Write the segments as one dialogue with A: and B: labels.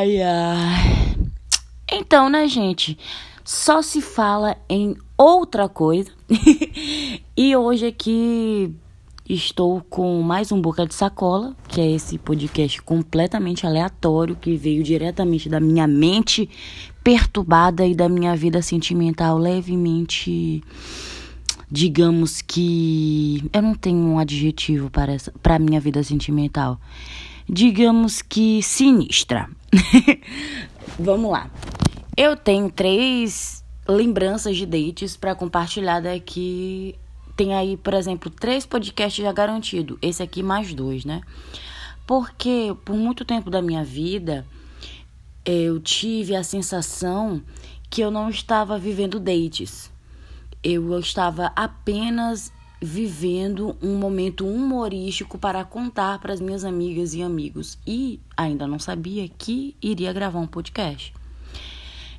A: Ai, ai. Então, né, gente? Só se fala em outra coisa. e hoje aqui estou com mais um Boca de Sacola, que é esse podcast completamente aleatório que veio diretamente da minha mente perturbada e da minha vida sentimental levemente digamos que eu não tenho um adjetivo para essa para minha vida sentimental. Digamos que sinistra. Vamos lá. Eu tenho três lembranças de dates para compartilhar daqui. Tem aí, por exemplo, três podcasts já garantido. Esse aqui mais dois, né? Porque por muito tempo da minha vida eu tive a sensação que eu não estava vivendo dates eu estava apenas vivendo um momento humorístico para contar para as minhas amigas e amigos e ainda não sabia que iria gravar um podcast.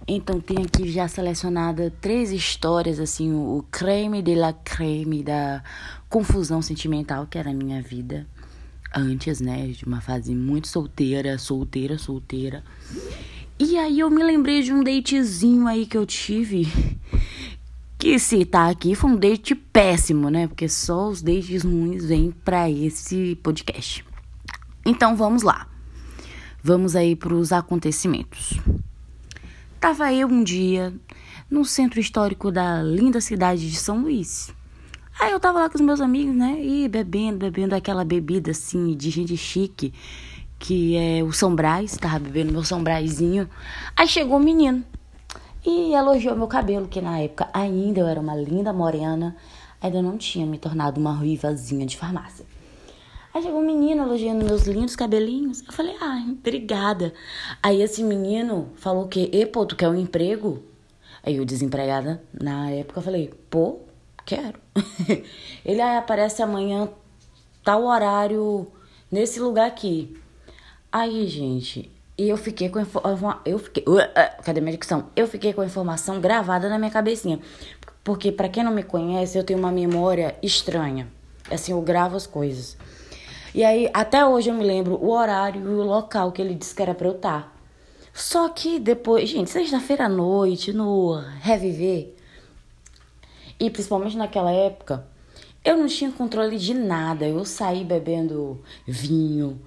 A: Então tenho aqui já selecionada três histórias assim, o creme de la creme da confusão sentimental que era a minha vida antes, né, de uma fase muito solteira, solteira, solteira. E aí eu me lembrei de um datezinho aí que eu tive que se tá aqui foi um date péssimo, né? Porque só os dates ruins vêm para esse podcast. Então vamos lá. Vamos aí para os acontecimentos. Tava eu um dia no centro histórico da linda cidade de São Luís. Aí eu tava lá com os meus amigos, né? E bebendo, bebendo aquela bebida assim de gente chique, que é o São Brás, tava bebendo meu São Brazinho. Aí chegou um menino e elogiou meu cabelo, que na época ainda eu era uma linda morena, ainda não tinha me tornado uma ruivazinha de farmácia. Aí chegou um menino elogiando meus lindos cabelinhos. Eu falei, ah, obrigada. Aí esse menino falou que, e pô, tu quer um emprego? Aí eu, desempregada, na época, eu falei, pô, quero. Ele aí aparece amanhã, tal horário, nesse lugar aqui. Aí, gente, e eu fiquei com eu fiquei, uh, uh, cadê minha dicção? Eu fiquei com a informação gravada na minha cabecinha. Porque para quem não me conhece, eu tenho uma memória estranha. Assim, eu gravo as coisas. E aí, até hoje eu me lembro o horário e o local que ele disse que era para eu estar. Tá. Só que depois, gente, sexta-feira à noite, no Reviver, e principalmente naquela época, eu não tinha controle de nada. Eu saí bebendo vinho,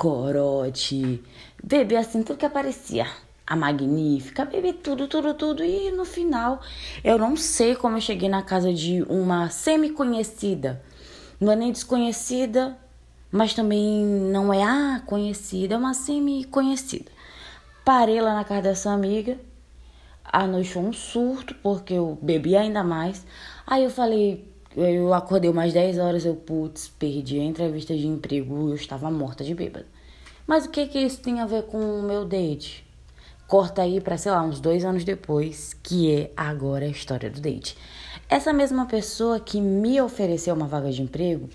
A: corote, beber assim tudo que aparecia. A magnífica, beber tudo, tudo, tudo. E no final, eu não sei como eu cheguei na casa de uma semi-conhecida. Não é nem desconhecida, mas também não é a conhecida, é uma semi-conhecida. Parei lá na casa dessa amiga. A noite foi um surto, porque eu bebi ainda mais. Aí eu falei, eu acordei umas 10 horas, eu, putz, perdi a entrevista de emprego, eu estava morta de bêbada. Mas o que que isso tem a ver com o meu date? Corta aí para, sei lá, uns dois anos depois, que é agora a história do date. Essa mesma pessoa que me ofereceu uma vaga de emprego,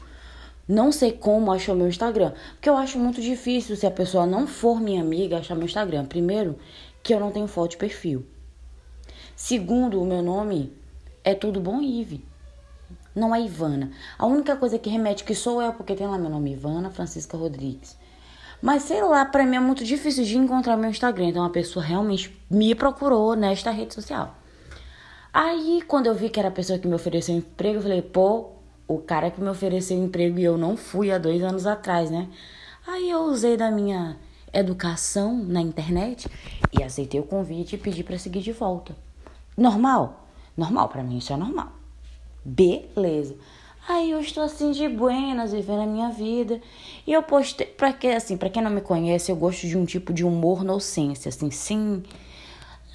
A: não sei como achou meu Instagram. Porque eu acho muito difícil se a pessoa não for minha amiga achar meu Instagram. Primeiro, que eu não tenho foto de perfil. Segundo, o meu nome é tudo bom Ive não é Ivana. A única coisa que remete que sou eu, porque tem lá meu nome Ivana Francisca Rodrigues. Mas sei lá, para mim é muito difícil de encontrar meu Instagram. Então a pessoa realmente me procurou nesta rede social. Aí, quando eu vi que era a pessoa que me ofereceu emprego, eu falei, pô, o cara que me ofereceu emprego e eu não fui há dois anos atrás, né? Aí eu usei da minha educação na internet e aceitei o convite e pedi para seguir de volta. Normal? Normal, para mim isso é normal. Beleza. Aí eu estou assim de buenas, vivendo a minha vida. E eu postei, para que assim, para quem não me conhece, eu gosto de um tipo de humor nonsense, assim, sem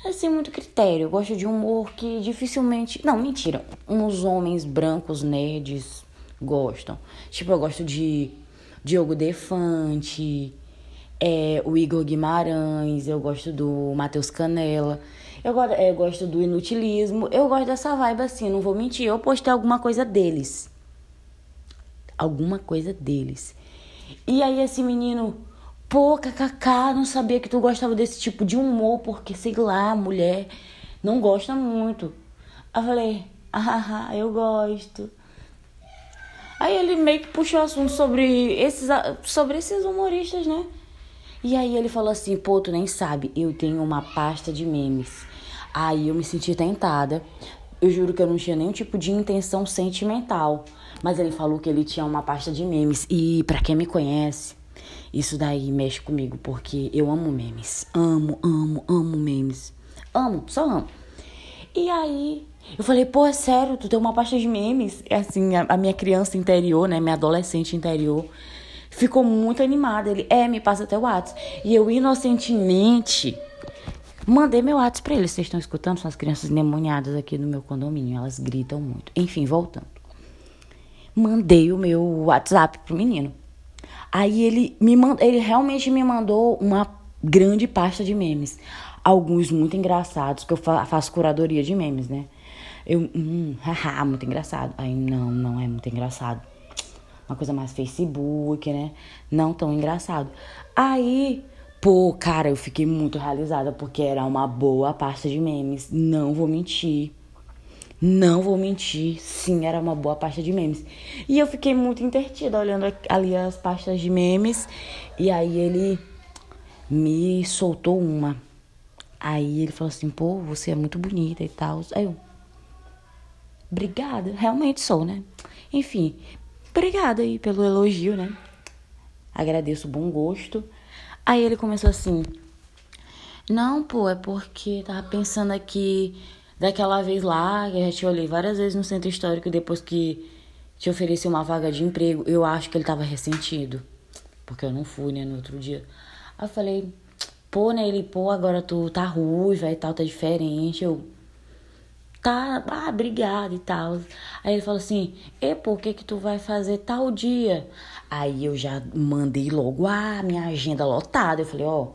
A: assim muito critério. Eu gosto de humor que dificilmente, não, mentira, uns homens brancos nerds gostam. Tipo, eu gosto de Diogo Defante, é, o Igor Guimarães, eu gosto do Matheus Canela. Eu, eu gosto do inutilismo, eu gosto dessa vibe assim, não vou mentir. Eu postei alguma coisa deles. Alguma coisa deles. E aí esse menino, pô, kkk, não sabia que tu gostava desse tipo de humor, porque sei lá, mulher não gosta muito. Eu falei, ah, eu gosto. Aí ele meio que puxou assunto sobre esses, sobre esses humoristas, né? E aí ele falou assim: pô, tu nem sabe, eu tenho uma pasta de memes. Aí eu me senti tentada. Eu juro que eu não tinha nenhum tipo de intenção sentimental. Mas ele falou que ele tinha uma pasta de memes. E para quem me conhece, isso daí mexe comigo, porque eu amo memes. Amo, amo, amo memes. Amo, só amo. E aí, eu falei, pô, é sério, tu tem uma pasta de memes? É assim, a, a minha criança interior, né, minha adolescente interior, ficou muito animada. Ele, é, me passa até o WhatsApp. E eu, inocentemente, mandei meu WhatsApp pra ele. Vocês estão escutando? São as crianças endemoniadas aqui no meu condomínio. Elas gritam muito. Enfim, voltando. Mandei o meu WhatsApp pro menino. Aí ele me mandou, ele realmente me mandou uma grande pasta de memes. Alguns muito engraçados, que eu faço curadoria de memes, né? Eu, hum, haha, muito engraçado. Aí, não, não é muito engraçado. Uma coisa mais Facebook, né? Não tão engraçado. Aí, pô, cara, eu fiquei muito realizada porque era uma boa pasta de memes. Não vou mentir. Não vou mentir, sim, era uma boa pasta de memes. E eu fiquei muito intertida olhando ali as pastas de memes. E aí ele me soltou uma. Aí ele falou assim: pô, você é muito bonita e tal. Aí eu, obrigada, realmente sou, né? Enfim, obrigada aí pelo elogio, né? Agradeço o bom gosto. Aí ele começou assim: não, pô, é porque tava pensando aqui daquela vez lá, que eu já te olhei várias vezes no centro histórico depois que te ofereci uma vaga de emprego, eu acho que ele tava ressentido. Porque eu não fui, né, no outro dia. Aí eu falei, pô, né, ele, pô, agora tu tá ruiva e tal, tá diferente. Eu, tá, ah, obrigado e tal. Aí ele falou assim, e o que que tu vai fazer tal dia? Aí eu já mandei logo, ah, minha agenda lotada. Eu falei, ó, oh,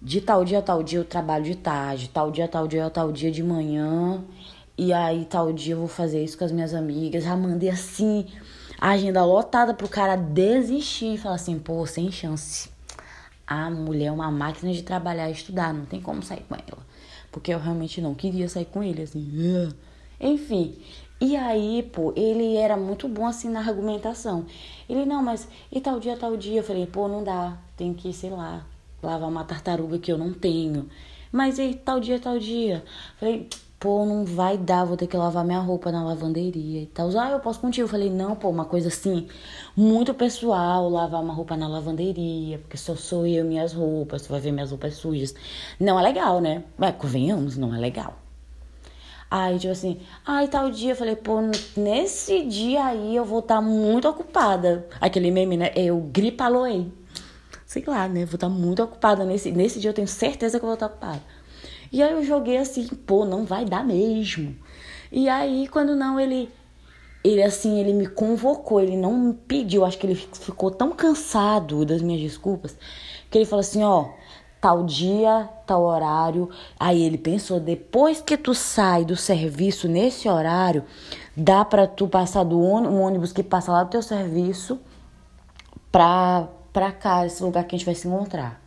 A: de tal dia a tal dia eu trabalho de tarde, tal dia tal dia tal dia de manhã, e aí tal dia eu vou fazer isso com as minhas amigas. Já mandei assim a agenda lotada pro cara desistir e falar assim, pô, sem chance. A mulher é uma máquina de trabalhar e estudar, não tem como sair com ela. Porque eu realmente não queria sair com ele, assim. Enfim. E aí, pô, ele era muito bom assim na argumentação. Ele, não, mas e tal dia, tal dia? Eu falei, pô, não dá, tem que, sei lá, lavar uma tartaruga que eu não tenho. Mas e tal dia, tal dia? Falei, pô, não vai dar, vou ter que lavar minha roupa na lavanderia e tal. Ah, eu posso contigo. Falei, não, pô, uma coisa assim, muito pessoal, lavar uma roupa na lavanderia, porque só sou eu minhas roupas, tu vai ver minhas roupas sujas. Não é legal, né? Mas convenhamos, não é legal. Aí, tipo assim, ai, tal dia, eu falei, pô, nesse dia aí eu vou estar tá muito ocupada. Aquele meme, né? Eu gripaloei sei lá, né? Vou estar muito ocupada nesse, nesse dia, eu tenho certeza que eu vou estar ocupada. E aí eu joguei assim, pô, não vai dar mesmo. E aí, quando não, ele, ele assim, ele me convocou, ele não me pediu, acho que ele ficou tão cansado das minhas desculpas, que ele falou assim, ó, tal dia, tal horário. Aí ele pensou, depois que tu sai do serviço nesse horário, dá para tu passar do ônibus, um ônibus que passa lá do teu serviço pra pra cá, esse lugar que a gente vai se encontrar.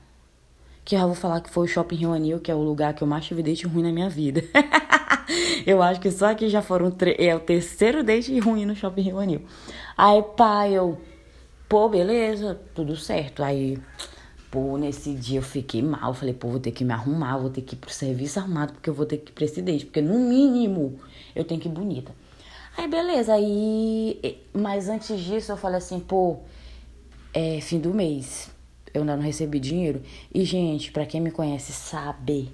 A: Que eu já vou falar que foi o Shopping Rio Anil, que é o lugar que eu mais tive date ruim na minha vida. eu acho que só aqui já foram é o terceiro date ruim no Shopping Rio Anil. Aí, pai, eu, pô, beleza, tudo certo. Aí, pô, nesse dia eu fiquei mal. Falei, pô, vou ter que me arrumar, vou ter que ir pro serviço arrumado, porque eu vou ter que ir pra esse date. Porque no mínimo eu tenho que ir bonita. Aí, beleza, aí. Mas antes disso eu falei assim, pô é fim do mês. Eu ainda não recebi dinheiro. E, gente, para quem me conhece sabe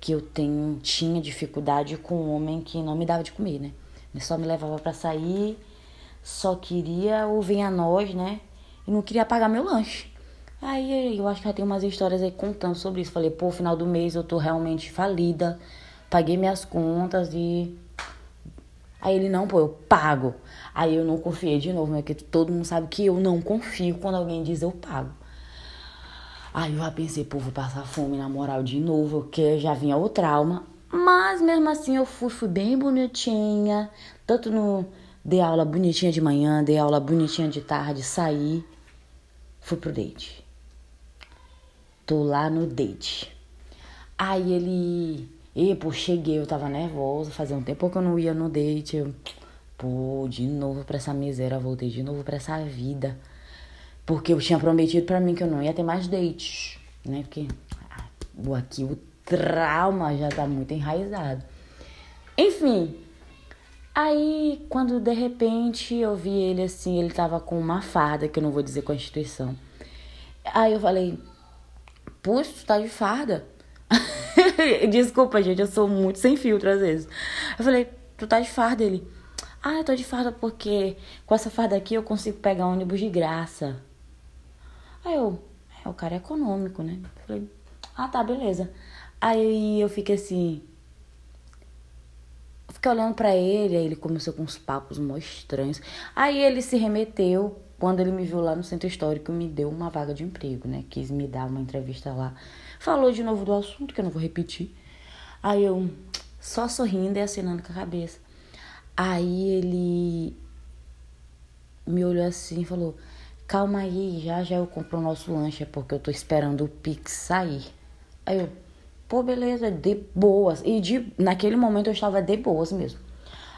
A: que eu tenho, tinha dificuldade com um homem que não me dava de comer, né? Ele só me levava para sair, só queria o venha nós, né? E não queria pagar meu lanche. Aí eu acho que já tem umas histórias aí contando sobre isso. Falei, pô, final do mês eu tô realmente falida. Paguei minhas contas e. Aí ele, não, pô, eu pago. Aí eu não confiei de novo, né? Porque todo mundo sabe que eu não confio quando alguém diz eu pago. Aí eu já pensei, pô, vou passar fome na moral de novo, porque já vinha o trauma. Mas mesmo assim eu fui, fui bem bonitinha. Tanto no. Dei aula bonitinha de manhã, dei aula bonitinha de tarde, saí. Fui pro date. Tô lá no date. Aí ele. E, pô, cheguei, eu tava nervosa, fazia um tempo que eu não ia no date. Eu Pô, de novo pra essa miséria, voltei de novo pra essa vida. Porque eu tinha prometido para mim que eu não ia ter mais dates, né? Porque ah, aqui o trauma já tá muito enraizado. Enfim, aí quando de repente eu vi ele assim, ele tava com uma farda, que eu não vou dizer Constituição. Aí eu falei, putz, tu tá de farda? Desculpa, gente, eu sou muito sem filtro às vezes. Eu falei, tu tá de farda? Ele, ah, eu tô de farda porque com essa farda aqui eu consigo pegar ônibus de graça. Aí eu, é, o cara é econômico, né? Eu falei, ah, tá, beleza. Aí eu fiquei assim. fiquei olhando para ele, aí ele começou com uns papos mó estranhos. Aí ele se remeteu, quando ele me viu lá no centro histórico, me deu uma vaga de emprego, né? Quis me dar uma entrevista lá. Falou de novo do assunto, que eu não vou repetir. Aí eu, só sorrindo e acenando com a cabeça. Aí ele me olhou assim e falou: Calma aí, já já eu compro o nosso lanche, porque eu tô esperando o Pix sair. Aí eu, pô, beleza, de boas. E de, naquele momento eu estava de boas mesmo.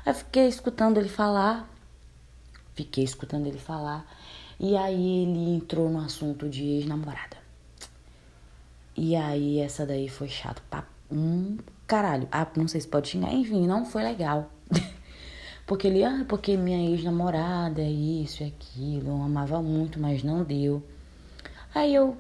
A: Aí fiquei escutando ele falar. Fiquei escutando ele falar. E aí ele entrou no assunto de ex-namorada. E aí essa daí foi chato pra um caralho. Ah, não sei se pode xingar. Enfim, não foi legal. porque ele, ah, porque minha ex-namorada, é isso e aquilo, eu amava muito, mas não deu. Aí eu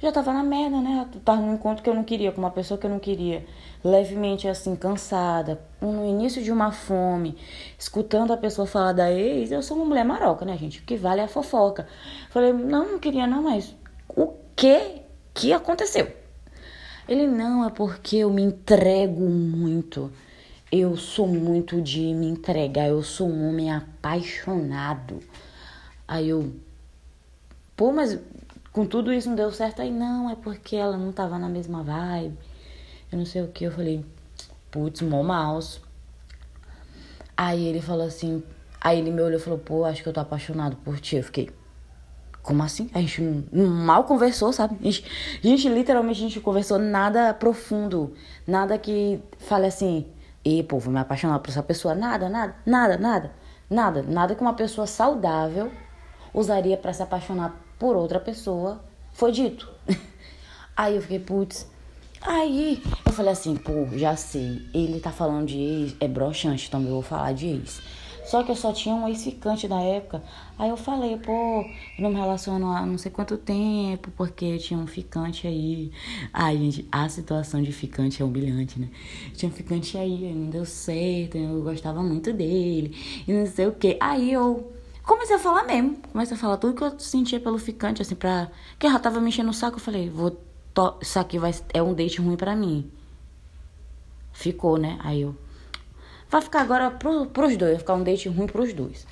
A: já tava na merda, né? Eu tava num encontro que eu não queria, com uma pessoa que eu não queria. Levemente assim, cansada, no início de uma fome, escutando a pessoa falar da ex, eu sou uma mulher maroca, né, gente? O que vale é a fofoca. Falei, não, não queria não, mas o que que aconteceu? Ele, não, é porque eu me entrego muito. Eu sou muito de me entregar, eu sou um homem apaixonado. Aí eu, pô, mas com tudo isso não deu certo. Aí, não, é porque ela não tava na mesma vibe. Eu não sei o que. Eu falei, putz, mó mouse. Aí ele falou assim. Aí ele me olhou e falou, pô, acho que eu tô apaixonado por ti. Eu fiquei, como assim? A gente mal conversou, sabe? A gente, a gente literalmente, a gente conversou nada profundo. Nada que fale assim, e pô, vou me apaixonar por essa pessoa. Nada, nada, nada, nada. Nada, nada que uma pessoa saudável usaria para se apaixonar por outra pessoa, foi dito. Aí eu fiquei, putz. Aí eu falei assim, pô, já sei, ele tá falando de ex, é broxante, então eu vou falar de ex. Só que eu só tinha um ex-ficante da época. Aí eu falei, pô, eu não me relaciono há não sei quanto tempo, porque tinha um ficante aí. Ai, gente, a situação de ficante é humilhante, né? Tinha um ficante aí, não deu certo, eu gostava muito dele, e não sei o quê. Aí eu comecei a falar mesmo. Comecei a falar tudo que eu sentia pelo ficante, assim, pra. Que ela tava me enchendo o saco. Eu falei, vou. To... Isso aqui vai... é um date ruim pra mim. Ficou, né? Aí eu. Vai ficar agora pro, pros dois, vai ficar um date ruim pros dois.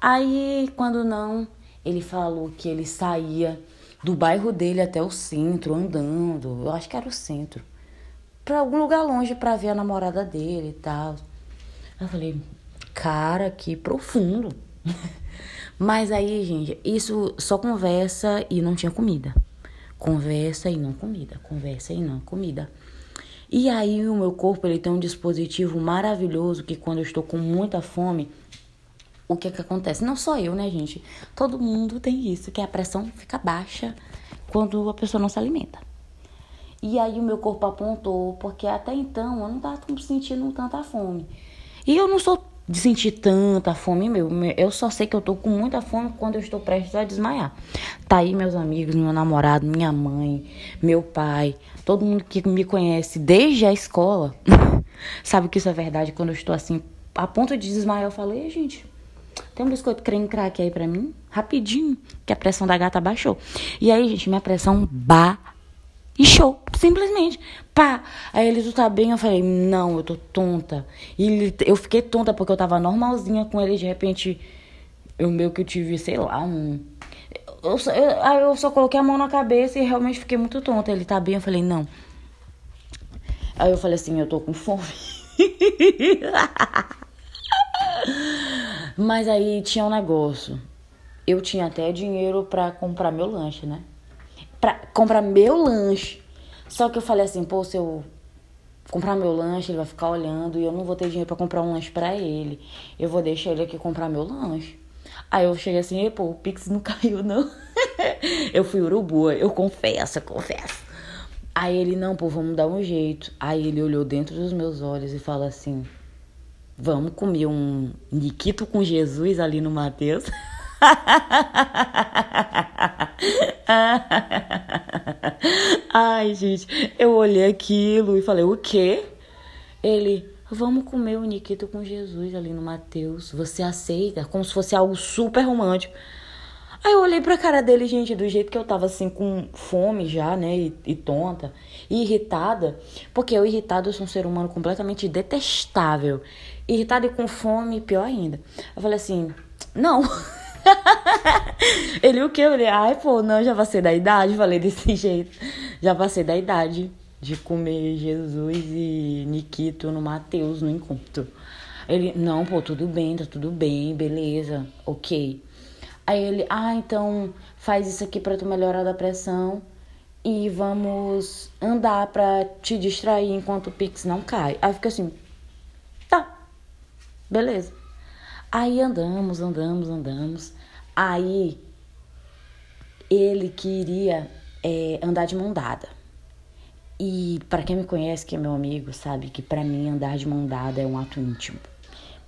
A: Aí, quando não, ele falou que ele saía do bairro dele até o centro, andando. Eu acho que era o centro. Pra algum lugar longe pra ver a namorada dele e tal. Eu falei, cara, que profundo. Mas aí, gente, isso só conversa e não tinha comida. Conversa e não comida. Conversa e não comida. E aí o meu corpo ele tem um dispositivo maravilhoso que quando eu estou com muita fome, o que é que acontece? Não só eu, né, gente? Todo mundo tem isso, que a pressão fica baixa quando a pessoa não se alimenta. E aí o meu corpo apontou, porque até então eu não estava sentindo tanta fome. E eu não sou de sentir tanta fome meu. Eu só sei que eu tô com muita fome quando eu estou prestes a desmaiar. Tá aí meus amigos, meu namorado, minha mãe, meu pai, todo mundo que me conhece desde a escola, sabe que isso é verdade. Quando eu estou assim, a ponto de desmaiar, eu falei, gente, tem um biscoito creme crack aí pra mim? Rapidinho, que a pressão da gata baixou. E aí, gente, minha pressão baixou e show, simplesmente. Pá. Aí ele, tu tá bem? Eu falei, não, eu tô tonta. E ele, eu fiquei tonta porque eu tava normalzinha com ele. De repente, eu meio que eu tive, sei lá, um. Eu, eu, aí eu só coloquei a mão na cabeça e realmente fiquei muito tonta. Ele tá bem? Eu falei, não. Aí eu falei assim, eu tô com fome. Mas aí tinha um negócio. Eu tinha até dinheiro para comprar meu lanche, né? Pra comprar meu lanche. Só que eu falei assim, pô, se eu comprar meu lanche, ele vai ficar olhando e eu não vou ter dinheiro para comprar um lanche para ele. Eu vou deixar ele aqui comprar meu lanche. Aí eu cheguei assim, pô, o Pix não caiu, não. eu fui urubu, eu confesso, eu confesso. Aí ele, não, pô, vamos dar um jeito. Aí ele olhou dentro dos meus olhos e falou assim: Vamos comer um Niquito com Jesus ali no Mateus. Ai, gente, eu olhei aquilo e falei: O quê? Ele, vamos comer o Niquito com Jesus ali no Mateus. Você aceita? Como se fosse algo super romântico. Aí eu olhei pra cara dele, gente, do jeito que eu tava assim, com fome já, né? E, e tonta, e irritada. Porque eu, irritado, eu sou um ser humano completamente detestável. Irritado e com fome, pior ainda. Eu falei assim: não. ele o que? Eu falei: ai, pô, não, já passei da idade. Falei desse jeito. Já passei da idade de comer Jesus e Nikito no Mateus no encontro. Ele: não, pô, tudo bem, tá tudo bem, beleza, ok. Aí ele, ah, então faz isso aqui para tu melhorar da pressão e vamos andar para te distrair enquanto o Pix não cai. Aí fica assim, tá, beleza. Aí andamos, andamos, andamos. Aí ele queria é, andar de mão dada. E para quem me conhece, que é meu amigo, sabe que para mim andar de mão dada é um ato íntimo.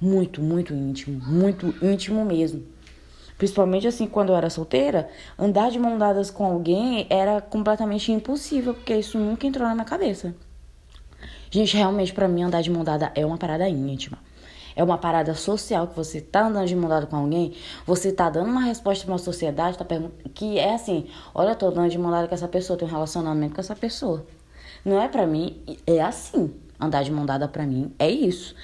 A: Muito, muito íntimo, muito íntimo mesmo. Principalmente assim, quando eu era solteira, andar de mão dadas com alguém era completamente impossível, porque isso nunca entrou na minha cabeça. Gente, realmente para mim andar de mão dada é uma parada íntima. É uma parada social que você tá andando de mão dada com alguém, você tá dando uma resposta pra uma sociedade, tá que é assim, olha, tô andando de mão dada com essa pessoa, tenho um relacionamento com essa pessoa. Não é para mim, é assim. Andar de mão dada pra mim é isso.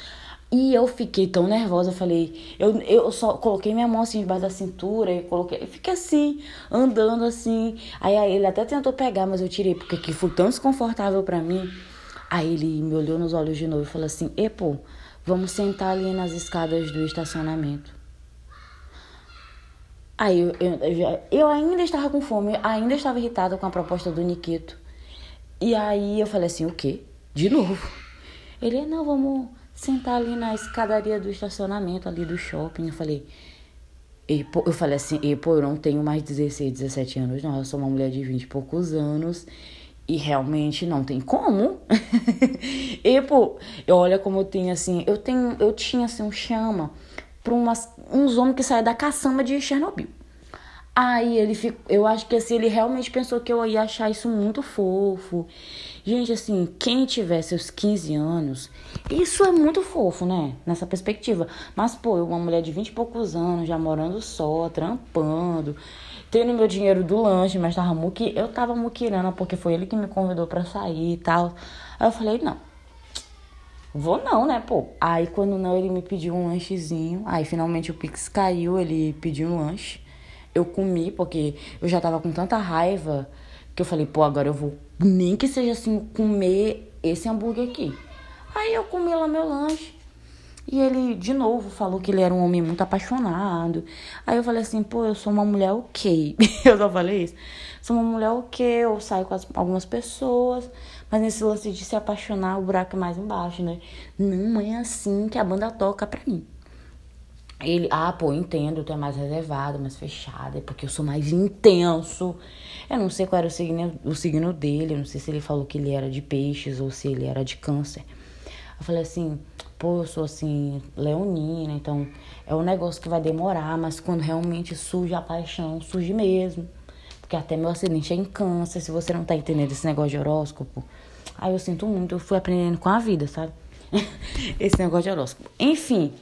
A: E eu fiquei tão nervosa, eu falei, eu, eu só coloquei minha mão assim debaixo da cintura e coloquei, fiquei assim, andando assim. Aí, aí ele até tentou pegar, mas eu tirei, porque aqui foi tão desconfortável para mim. Aí ele me olhou nos olhos de novo e falou assim: E pô, vamos sentar ali nas escadas do estacionamento. Aí eu, eu, eu ainda estava com fome, ainda estava irritada com a proposta do Nikito. E aí eu falei assim: O quê? De novo? Ele, não, vamos sentar ali na escadaria do estacionamento ali do shopping. Eu falei, e, pô, eu falei assim, e, pô, eu não tenho mais 16, 17 anos, não. Eu sou uma mulher de 20 e poucos anos. E realmente não tem como. e, pô, olha como eu tenho assim. Eu tenho, eu tinha assim um chama umas, uns homens que saem da caçamba de Chernobyl. Aí ele ficou. Eu acho que assim, ele realmente pensou que eu ia achar isso muito fofo. Gente, assim, quem tiver seus 15 anos, isso é muito fofo, né? Nessa perspectiva. Mas, pô, eu, uma mulher de 20 e poucos anos, já morando só, trampando, tendo meu dinheiro do lanche, mas tava muqui... eu tava muquirana porque foi ele que me convidou para sair e tal. Aí eu falei, não. Vou não, né, pô? Aí quando não, ele me pediu um lanchezinho. Aí finalmente o Pix caiu, ele pediu um lanche. Eu comi, porque eu já tava com tanta raiva que eu falei, pô, agora eu vou, nem que seja assim, comer esse hambúrguer aqui. Aí eu comi lá meu lanche. E ele, de novo, falou que ele era um homem muito apaixonado. Aí eu falei assim, pô, eu sou uma mulher ok. eu só falei isso. Sou uma mulher ok, eu saio com as, algumas pessoas. Mas nesse lance de se apaixonar, o buraco é mais embaixo, né? Não é assim que a banda toca pra mim. Ele, ah, pô, entendo, tu é mais reservado, mais fechado, é porque eu sou mais intenso. Eu não sei qual era o signo, o signo dele, eu não sei se ele falou que ele era de peixes ou se ele era de câncer. Eu falei assim, pô, eu sou assim, leonina, então é um negócio que vai demorar, mas quando realmente surge a paixão, surge mesmo. Porque até meu acidente é em câncer, se você não tá entendendo esse negócio de horóscopo. Aí eu sinto muito, eu fui aprendendo com a vida, sabe? esse negócio de horóscopo. Enfim,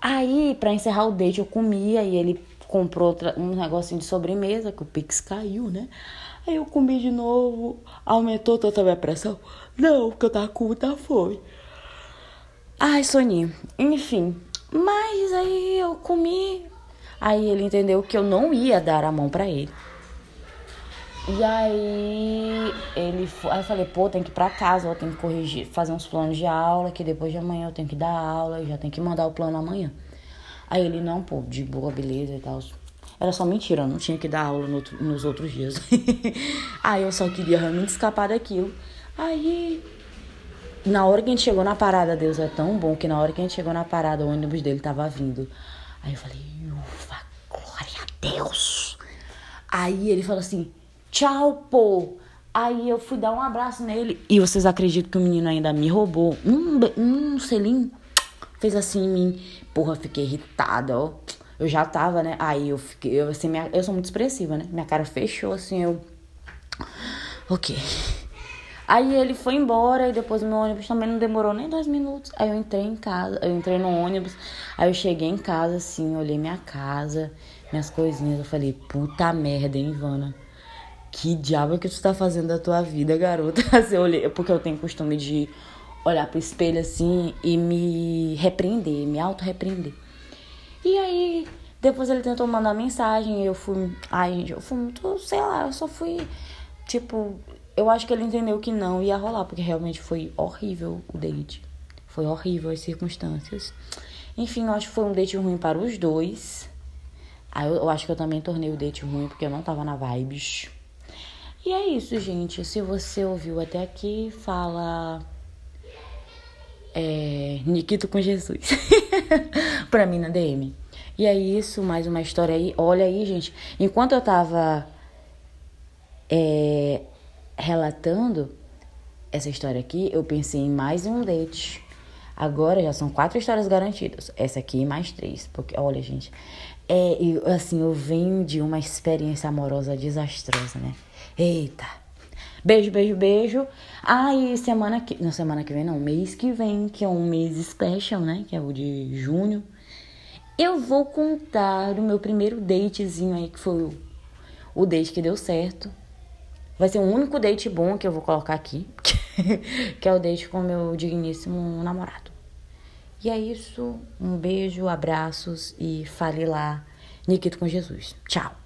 A: Aí, para encerrar o date, eu comia e ele comprou outra, um negocinho de sobremesa, que o Pix caiu, né? Aí eu comi de novo, aumentou toda a minha pressão. Não, porque eu tava com muita fome. Ai, soninho. Enfim, mas aí eu comi. Aí ele entendeu que eu não ia dar a mão para ele. E aí ele aí eu falei, pô, tem que ir pra casa, eu tenho que corrigir, fazer uns planos de aula, que depois de amanhã eu tenho que dar aula, e já tenho que mandar o plano amanhã. Aí ele, não, pô, de boa, beleza e tal. Era só mentira, eu não tinha que dar aula no nos outros dias. aí eu só queria realmente escapar daquilo. Aí, na hora que a gente chegou na parada, Deus é tão bom que na hora que a gente chegou na parada, o ônibus dele tava vindo. Aí eu falei, ufa, Deus! Aí ele falou assim: tchau, pô. Aí eu fui dar um abraço nele. E vocês acreditam que o menino ainda me roubou um, um selinho? Fez assim em mim. Porra, fiquei irritada, ó. Eu já tava, né? Aí eu fiquei. Eu, assim, minha, eu sou muito expressiva, né? Minha cara fechou assim, eu. Ok. Aí ele foi embora e depois meu ônibus também não demorou nem dois minutos. Aí eu entrei em casa, eu entrei no ônibus, aí eu cheguei em casa assim, olhei minha casa, minhas coisinhas, eu falei, puta merda, hein, Ivana? Que diabo que tu tá fazendo da tua vida, garota? Assim, eu olhei, porque eu tenho costume de olhar pro espelho assim e me repreender, me auto-repreender. E aí, depois ele tentou mandar mensagem, eu fui. Ai, gente, eu fui muito, sei lá, eu só fui. Tipo, eu acho que ele entendeu que não ia rolar, porque realmente foi horrível o date. Foi horrível as circunstâncias. Enfim, eu acho que foi um date ruim para os dois. Aí eu, eu acho que eu também tornei o date ruim porque eu não tava na vibes. E é isso, gente. Se você ouviu até aqui, fala. É. Nikito com Jesus. pra mim na DM. E é isso, mais uma história aí. Olha aí, gente. Enquanto eu tava. É, relatando essa história aqui, eu pensei em mais um date. Agora já são quatro histórias garantidas. Essa aqui mais três. Porque, olha, gente, é, eu, assim, eu venho de uma experiência amorosa desastrosa, né? Eita! Beijo, beijo, beijo. Ah, e semana que. Não, semana que vem, não. Mês que vem, que é um mês special, né? Que é o de junho. Eu vou contar o meu primeiro datezinho aí, que foi o, o date que deu certo. Vai ser o único date bom que eu vou colocar aqui, que é o date com meu digníssimo namorado. E é isso. Um beijo, abraços e fale lá. Nikito com Jesus. Tchau.